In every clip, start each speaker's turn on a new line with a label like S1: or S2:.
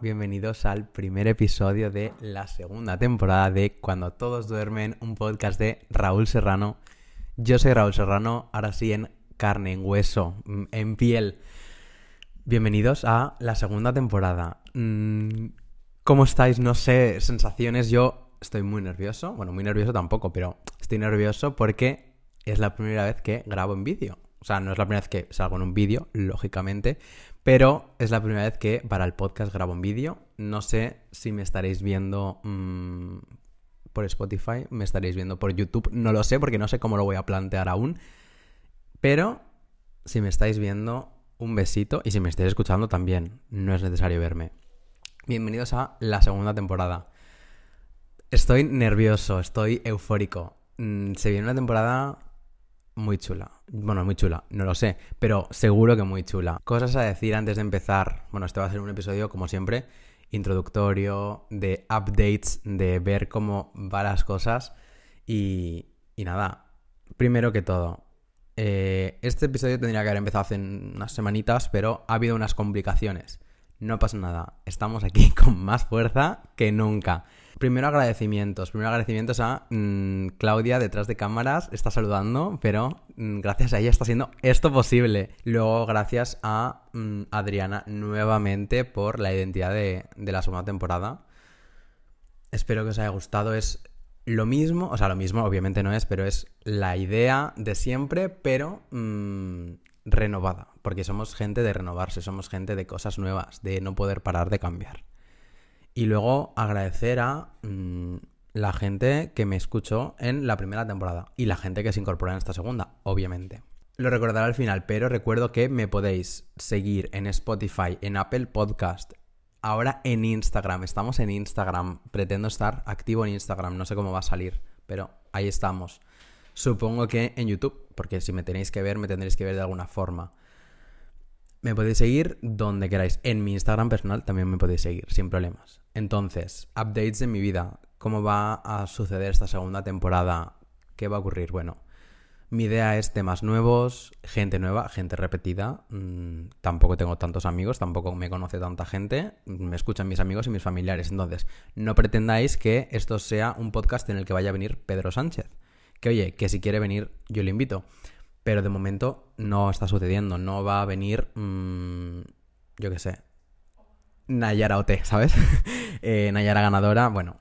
S1: bienvenidos al primer episodio de la segunda temporada de Cuando todos duermen, un podcast de Raúl Serrano. Yo soy Raúl Serrano, ahora sí en carne, en hueso, mm, en piel. Bienvenidos a la segunda temporada. Mm, ¿Cómo estáis? No sé, sensaciones. Yo estoy muy nervioso. Bueno, muy nervioso tampoco, pero estoy nervioso porque es la primera vez que grabo en vídeo. O sea, no es la primera vez que salgo en un vídeo, lógicamente, pero es la primera vez que para el podcast grabo un vídeo. No sé si me estaréis viendo mmm, por Spotify, me estaréis viendo por YouTube, no lo sé porque no sé cómo lo voy a plantear aún. Pero si me estáis viendo, un besito y si me estáis escuchando también, no es necesario verme. Bienvenidos a la segunda temporada. Estoy nervioso, estoy eufórico. Mm, se viene una temporada muy chula. Bueno, muy chula, no lo sé, pero seguro que muy chula. Cosas a decir antes de empezar. Bueno, este va a ser un episodio, como siempre, introductorio, de updates, de ver cómo van las cosas. Y, y nada, primero que todo, eh, este episodio tendría que haber empezado hace unas semanitas, pero ha habido unas complicaciones. No pasa nada, estamos aquí con más fuerza que nunca. Primero agradecimientos. Primero agradecimientos a mm, Claudia detrás de cámaras. Está saludando, pero mm, gracias a ella está siendo esto posible. Luego gracias a mm, Adriana nuevamente por la identidad de, de la segunda temporada. Espero que os haya gustado. Es lo mismo, o sea, lo mismo obviamente no es, pero es la idea de siempre, pero renovada. Porque somos gente de renovarse, somos gente de cosas nuevas, de no poder parar de cambiar. Y luego agradecer a mmm, la gente que me escuchó en la primera temporada y la gente que se incorpora en esta segunda, obviamente. Lo recordaré al final, pero recuerdo que me podéis seguir en Spotify, en Apple Podcast, ahora en Instagram. Estamos en Instagram. Pretendo estar activo en Instagram. No sé cómo va a salir, pero ahí estamos. Supongo que en YouTube, porque si me tenéis que ver, me tendréis que ver de alguna forma. Me podéis seguir donde queráis. En mi Instagram personal también me podéis seguir, sin problemas. Entonces, updates de mi vida. ¿Cómo va a suceder esta segunda temporada? ¿Qué va a ocurrir? Bueno, mi idea es temas nuevos, gente nueva, gente repetida. Mm, tampoco tengo tantos amigos, tampoco me conoce tanta gente. Me escuchan mis amigos y mis familiares. Entonces, no pretendáis que esto sea un podcast en el que vaya a venir Pedro Sánchez. Que oye, que si quiere venir, yo le invito. Pero de momento no está sucediendo. No va a venir, mmm, yo qué sé, Nayara OT, ¿sabes? eh, Nayara ganadora, bueno,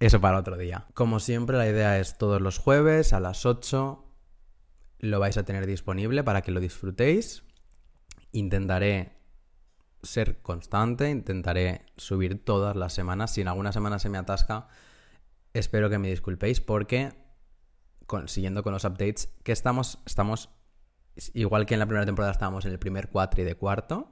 S1: eso para otro día. Como siempre, la idea es todos los jueves a las 8. Lo vais a tener disponible para que lo disfrutéis. Intentaré ser constante, intentaré subir todas las semanas. Si en alguna semana se me atasca, espero que me disculpéis porque, con, siguiendo con los updates, que estamos, estamos, igual que en la primera temporada estábamos en el primer cuatri de cuarto,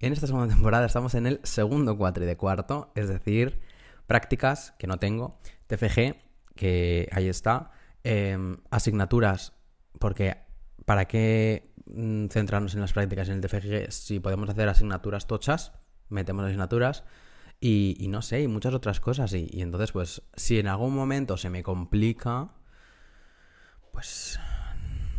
S1: en esta segunda temporada estamos en el segundo cuatri de cuarto, es decir, prácticas que no tengo, TFG, que ahí está, eh, asignaturas, porque ¿para qué mm, centrarnos en las prácticas en el TFG si podemos hacer asignaturas tochas? Metemos asignaturas. Y, y, no sé, y muchas otras cosas. Y, y, entonces, pues, si en algún momento se me complica, pues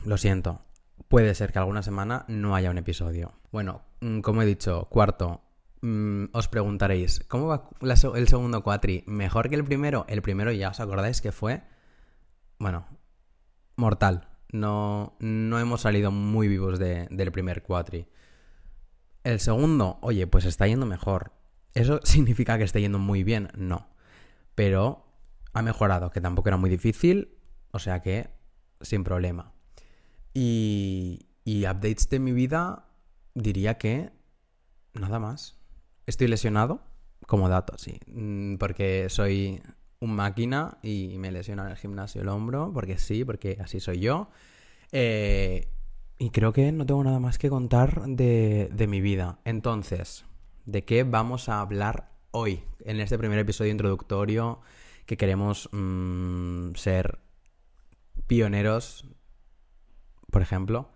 S1: lo siento puede ser que alguna semana no haya un episodio. Bueno, mm, como he dicho, cuarto, mmm, os preguntaréis, ¿cómo va el segundo cuatri? ¿Mejor que el primero? El primero ya os acordáis que fue, bueno, mortal. No, no hemos salido muy vivos de, del primer cuatri. El segundo, oye, pues está yendo mejor. ¿Eso significa que esté yendo muy bien? No. Pero ha mejorado, que tampoco era muy difícil, o sea que sin problema. Y, y updates de mi vida, diría que nada más. Estoy lesionado, como dato, sí. Mm, porque soy un máquina y me lesiona en el gimnasio el hombro, porque sí, porque así soy yo. Eh, y creo que no tengo nada más que contar de, de, mi vida. Entonces, ¿de qué vamos a hablar hoy? En este primer episodio introductorio que queremos mmm, ser pioneros por ejemplo.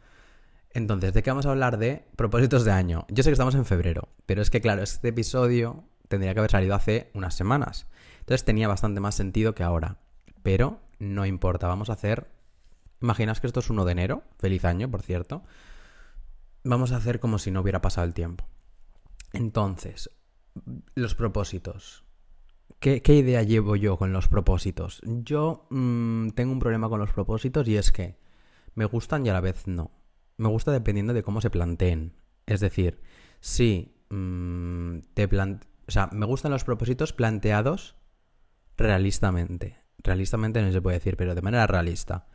S1: Entonces, ¿de qué vamos a hablar? De propósitos de año. Yo sé que estamos en febrero, pero es que, claro, este episodio tendría que haber salido hace unas semanas. Entonces tenía bastante más sentido que ahora. Pero no importa, vamos a hacer... Imaginaos que esto es 1 de enero, feliz año, por cierto. Vamos a hacer como si no hubiera pasado el tiempo. Entonces, los propósitos. ¿Qué, idea llevo yo con los propósitos? Yo mm, tengo un problema con los propósitos y es que me gustan y a la vez no. Me gusta dependiendo de cómo se planteen. Es decir, si mm, te O sea, me gustan los propósitos planteados realistamente. Realistamente no se puede decir, pero de manera realista.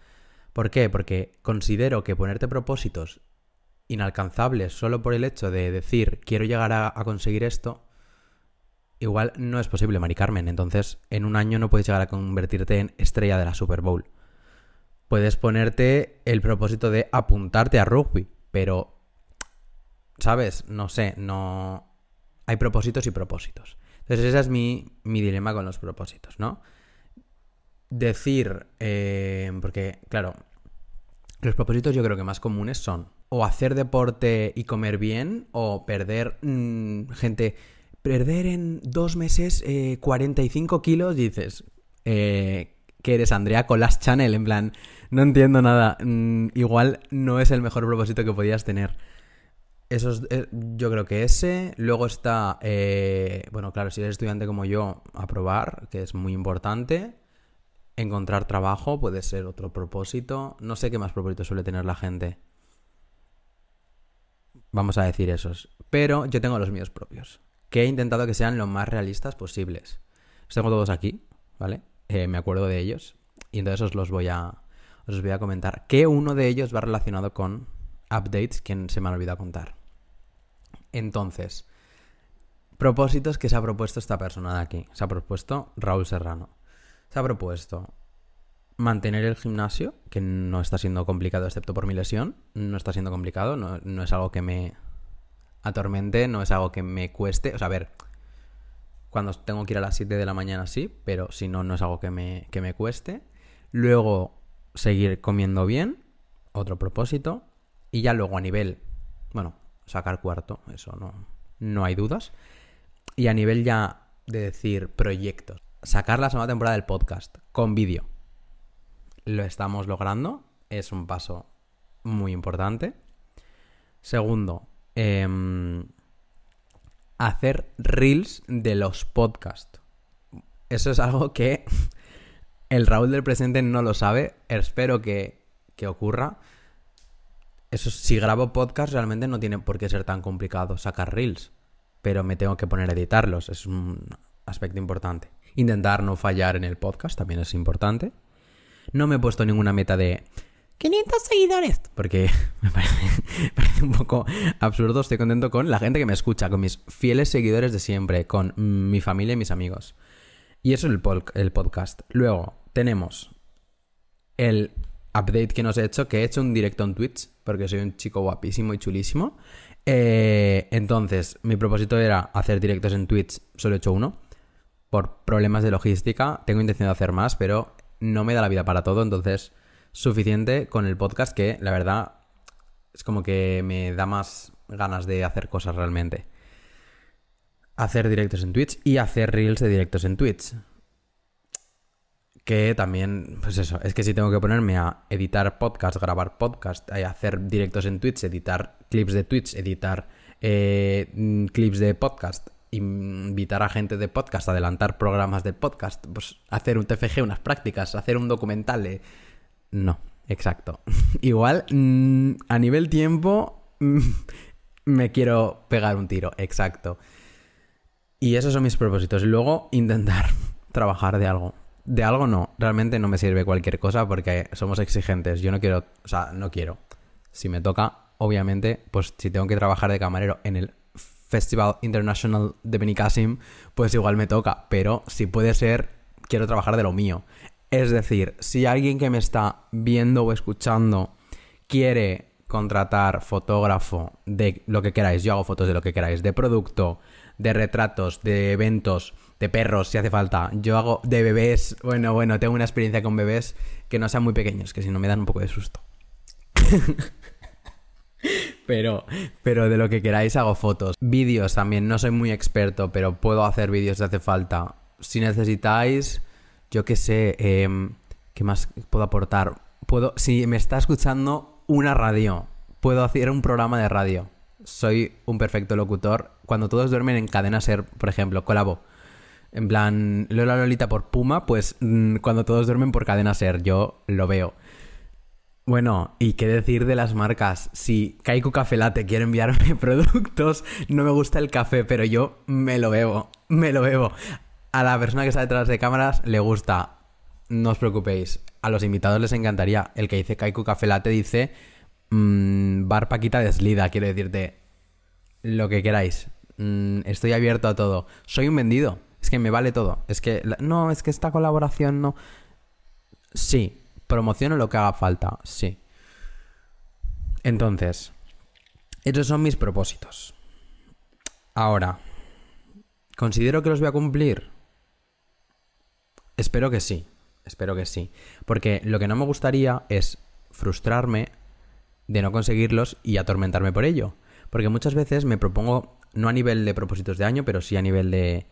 S1: ¿Por qué? Porque considero que ponerte propósitos inalcanzables solo por el hecho de decir quiero llegar a, conseguir esto, igual no es posible, Mari Carmen. Entonces, en un año no puedes llegar a convertirte en estrella de la Super Bowl. Puedes ponerte el propósito de apuntarte a rugby, pero, ¿sabes? No sé, no... Hay propósitos y propósitos. Entonces, ese es mi, mi dilema con los propósitos, ¿no? Decir, eh, porque, claro, los propósitos yo creo que más comunes son o hacer deporte y comer bien o perder mm, gente, perder en dos meses 45 eh, kilos, dices, eh, que eres Andrea Colas Channel, en plan, no entiendo nada, mm, igual no es el mejor propósito que podías tener. Eso es, eh, yo creo que ese. Luego está, bueno, claro, si eres estudiante como yo, aprobar, que es muy importante. Encontrar trabajo puede ser otro propósito. No sé qué más propósitos suele tener la gente. Vamos a decir esos. Pero yo tengo los míos propios. Que he intentado que sean lo más realistas posibles. Los tengo todos aquí, ¿vale? Eh, me acuerdo de ellos. Y entonces os los voy a. Os voy a comentar. Que uno de ellos va relacionado con updates que se me han olvidado contar. Entonces. Propósitos que se ha propuesto esta persona de aquí. Se ha propuesto Raúl Serrano se ha propuesto mantener el gimnasio, que no está siendo complicado excepto por mi lesión, no está siendo complicado, no, es algo que me atormente, no es algo que me cueste, o sea, a ver, cuando tengo que ir a las 7 de la mañana sí, pero si no, no es algo que me, que me cueste. Luego, seguir comiendo bien, otro propósito, y ya luego a nivel, bueno, sacar cuarto, eso no, no hay dudas. Y a nivel ya de decir proyectos, sacar la segunda temporada del podcast con vídeo. Lo estamos logrando, es un paso muy importante. Segundo, em, hacer reels de los podcasts. Eso es algo que el Raúl del presente no lo sabe. Espero que, que ocurra. Eso, si grabo podcast, realmente no tiene por qué ser tan complicado sacar reels. Pero me tengo que poner a editarlos. Es un aspecto importante. Intentar no fallar en el podcast también es importante. No me he puesto ninguna meta de 500 seguidores, porque me parece, un poco absurdo. Estoy contento con la gente que me escucha, con mis fieles seguidores de siempre, con mi familia y mis amigos. Y eso es el, el podcast. Luego tenemos el update que nos he hecho, que he hecho un directo en Twitch, porque soy un chico guapísimo y chulísimo. Eh, entonces, mi propósito era hacer directos en Twitch, solo he hecho uno por problemas de logística. Tengo intención de hacer más, pero no me da la vida para todo, entonces suficiente con el podcast que la verdad es como que me da más ganas de hacer cosas realmente. Hacer directos en Twitch y hacer reels de directos en Twitch. Que también, pues eso, es que si tengo que ponerme a editar podcast, grabar podcast, a hacer directos en Twitch, editar clips de Twitch, editar eh, mm, clips de podcast, invitar a gente de podcast, adelantar programas de podcast, pues hacer un TFG, unas prácticas, hacer un documental. No, exacto. Igual, mm, a nivel tiempo, me quiero pegar un tiro, exacto. Y esos son mis propósitos. Luego intentar trabajar de algo. De algo no, realmente no me sirve cualquier cosa porque somos exigentes. Yo no quiero, o sea, no quiero. Si me toca, obviamente, pues si tengo que trabajar de camarero en el Festival International de Benicassim, pues igual me toca. Pero si puede ser, quiero trabajar de lo mío. Es decir, si alguien que me está viendo o escuchando quiere contratar fotógrafo de lo que queráis, yo hago fotos de lo que queráis, de producto, de retratos, de eventos, de perros, si hace falta. Yo hago de bebés, bueno, bueno, tengo una experiencia con bebés que no sean muy pequeños, que si no me dan un poco de susto. Pero, pero de lo que queráis hago fotos. Vídeos también, no soy muy experto, pero puedo hacer vídeos si hace falta. Si necesitáis, yo qué sé, em, ¿qué más puedo aportar? Puedo, si me está escuchando una radio, puedo hacer un programa de radio. soy un perfecto locutor. Cuando todos duermen en cadena ser, por ejemplo, colabo. En plan, Lola Lolita por Puma, pues mm, cuando todos duermen por cadena ser, yo lo veo. Bueno, y qué decir de las marcas. Si Kaiku Café Latte quiere enviarme productos, no me gusta el café, pero yo me lo bebo, me lo bebo. A la persona que está detrás de cámaras le gusta. No os preocupéis. A los invitados les encantaría. El que dice Kaiku Café Latte dice mmm, bar Paquita deslida, quiero decirte lo que queráis. Mm, estoy abierto a todo. Soy un vendido. Es que me vale todo. Es que, no, es que esta colaboración no. Sí, promociono lo que haga falta, sí. Entonces, esos son mis propósitos. Ahora, ¿considero que los voy a cumplir? Espero que sí, espero que sí. Porque lo que no me gustaría es frustrarme de no conseguirlos y atormentarme por ello. Porque muchas veces me propongo, no a nivel de propósitos de año, pero sí a nivel de...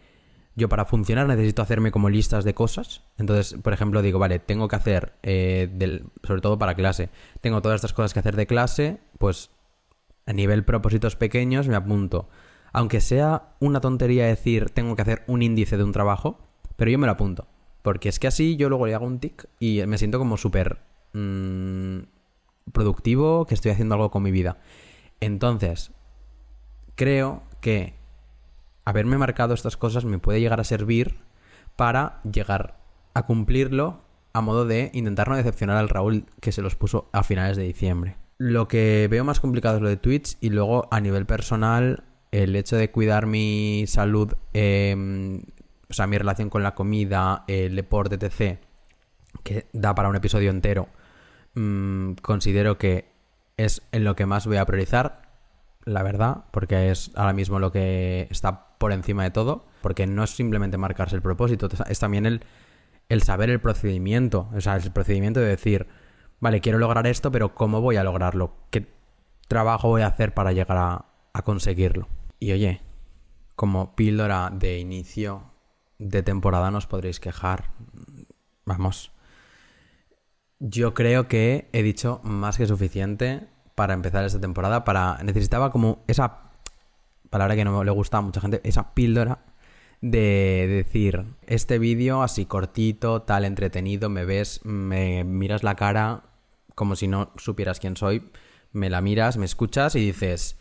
S1: Yo para funcionar necesito hacerme como listas de cosas. Entonces, por ejemplo, digo, vale, tengo que hacer, eh, del, sobre todo para clase, tengo todas estas cosas que hacer de clase, pues a nivel propósitos pequeños me apunto. Aunque sea una tontería decir, tengo que hacer un índice de un trabajo, pero yo me lo apunto. Porque es que así yo luego le hago un tic y me siento como súper mmm, productivo, que estoy haciendo algo con mi vida. Entonces, creo que haberme marcado estas cosas me puede llegar a servir para llegar a cumplirlo a modo de intentar no decepcionar al Raúl que se los puso a finales de diciembre. Lo que veo más complicado es lo de Twitch y luego a nivel personal el hecho de cuidar mi salud, em, o sea, mi relación con la comida, el deporte, etc., que da para un episodio entero, mm, considero que es en lo que más voy a priorizar, la verdad, porque es ahora mismo lo que está por encima de todo, porque no es simplemente marcarse el propósito, es también el, el saber el procedimiento, o sea, el procedimiento de decir, vale, quiero lograr esto, pero ¿cómo voy a lograrlo? ¿Qué trabajo voy a hacer para llegar a, a conseguirlo? Y oye, como píldora de inicio de temporada no os podréis quejar. Vamos, yo creo que he dicho más que suficiente para empezar esta temporada. Para necesitaba como esa palabra que no le gusta a mucha gente, esa píldora de decir este vídeo así cortito, tal entretenido, me ves, me miras la cara como si no supieras quién soy, me la miras, me escuchas y dices,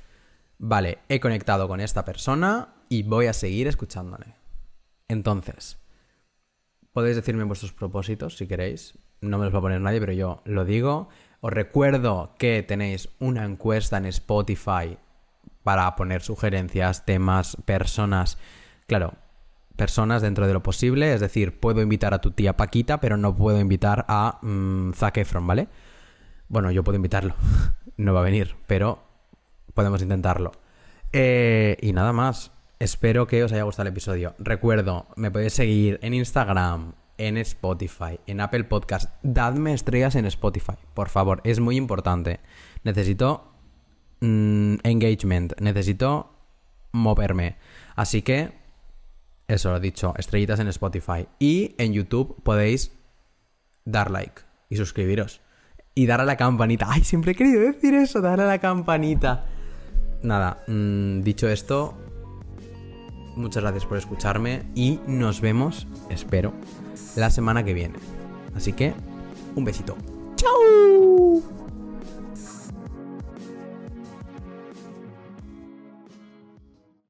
S1: vale, he conectado con esta persona y voy a seguir escuchándole. Entonces, podéis decirme vuestros propósitos si queréis, no me los va a poner nadie, pero yo lo digo. Os recuerdo que tenéis una encuesta en Spotify para poner sugerencias, temas, personas. Claro, personas dentro de lo posible. Es decir, puedo invitar a tu tía Paquita, pero no puedo invitar a mmm, Zac Efron, ¿vale? Bueno, yo puedo invitarlo. no va a venir, pero podemos intentarlo. Eh, y nada más. Espero que os haya gustado el episodio. Recuerdo, me podéis seguir en Instagram, en Spotify, en Apple Podcast. Dadme estrellas en Spotify, por favor, es muy importante. Necesito mm, engagement, necesito moverme. Así que, eso lo he dicho, estrellitas en Spotify. Y en YouTube podéis dar like y suscribiros. Y dar a la campanita. Ay, siempre he querido decir eso, dar a la campanita. Nada, mm, dicho esto, muchas gracias por escucharme y nos vemos, espero, la semana que viene. Así que, un besito. ¡Chao!